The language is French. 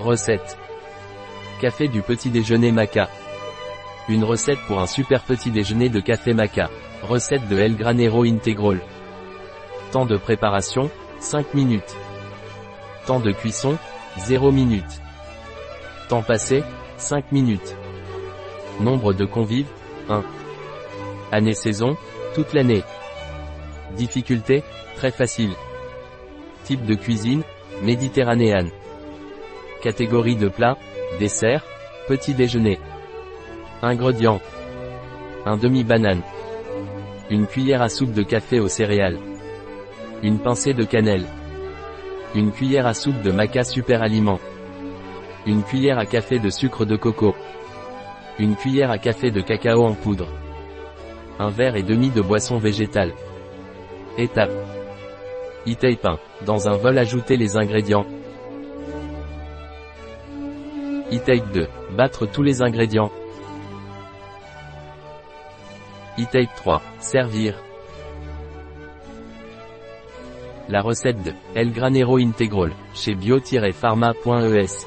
Recette. Café du petit déjeuner Maca. Une recette pour un super petit déjeuner de café Maca. Recette de El Granero Integral. Temps de préparation, 5 minutes. Temps de cuisson, 0 minutes. Temps passé, 5 minutes. Nombre de convives, 1. Année-saison, toute l'année. Difficulté, très facile. Type de cuisine, méditerranéenne. Catégorie de plat, dessert, petit déjeuner. Ingrédients. Un demi-banane. Une cuillère à soupe de café aux céréales. Une pincée de cannelle. Une cuillère à soupe de maca super aliment. Une cuillère à café de sucre de coco. Une cuillère à café de cacao en poudre. Un verre et demi de boisson végétale. Étape. E-tape 1. Dans un vol ajoutez les ingrédients. E-tape 2. Battre tous les ingrédients. E-tape 3. Servir. La recette de El Granero Integral chez bio-pharma.es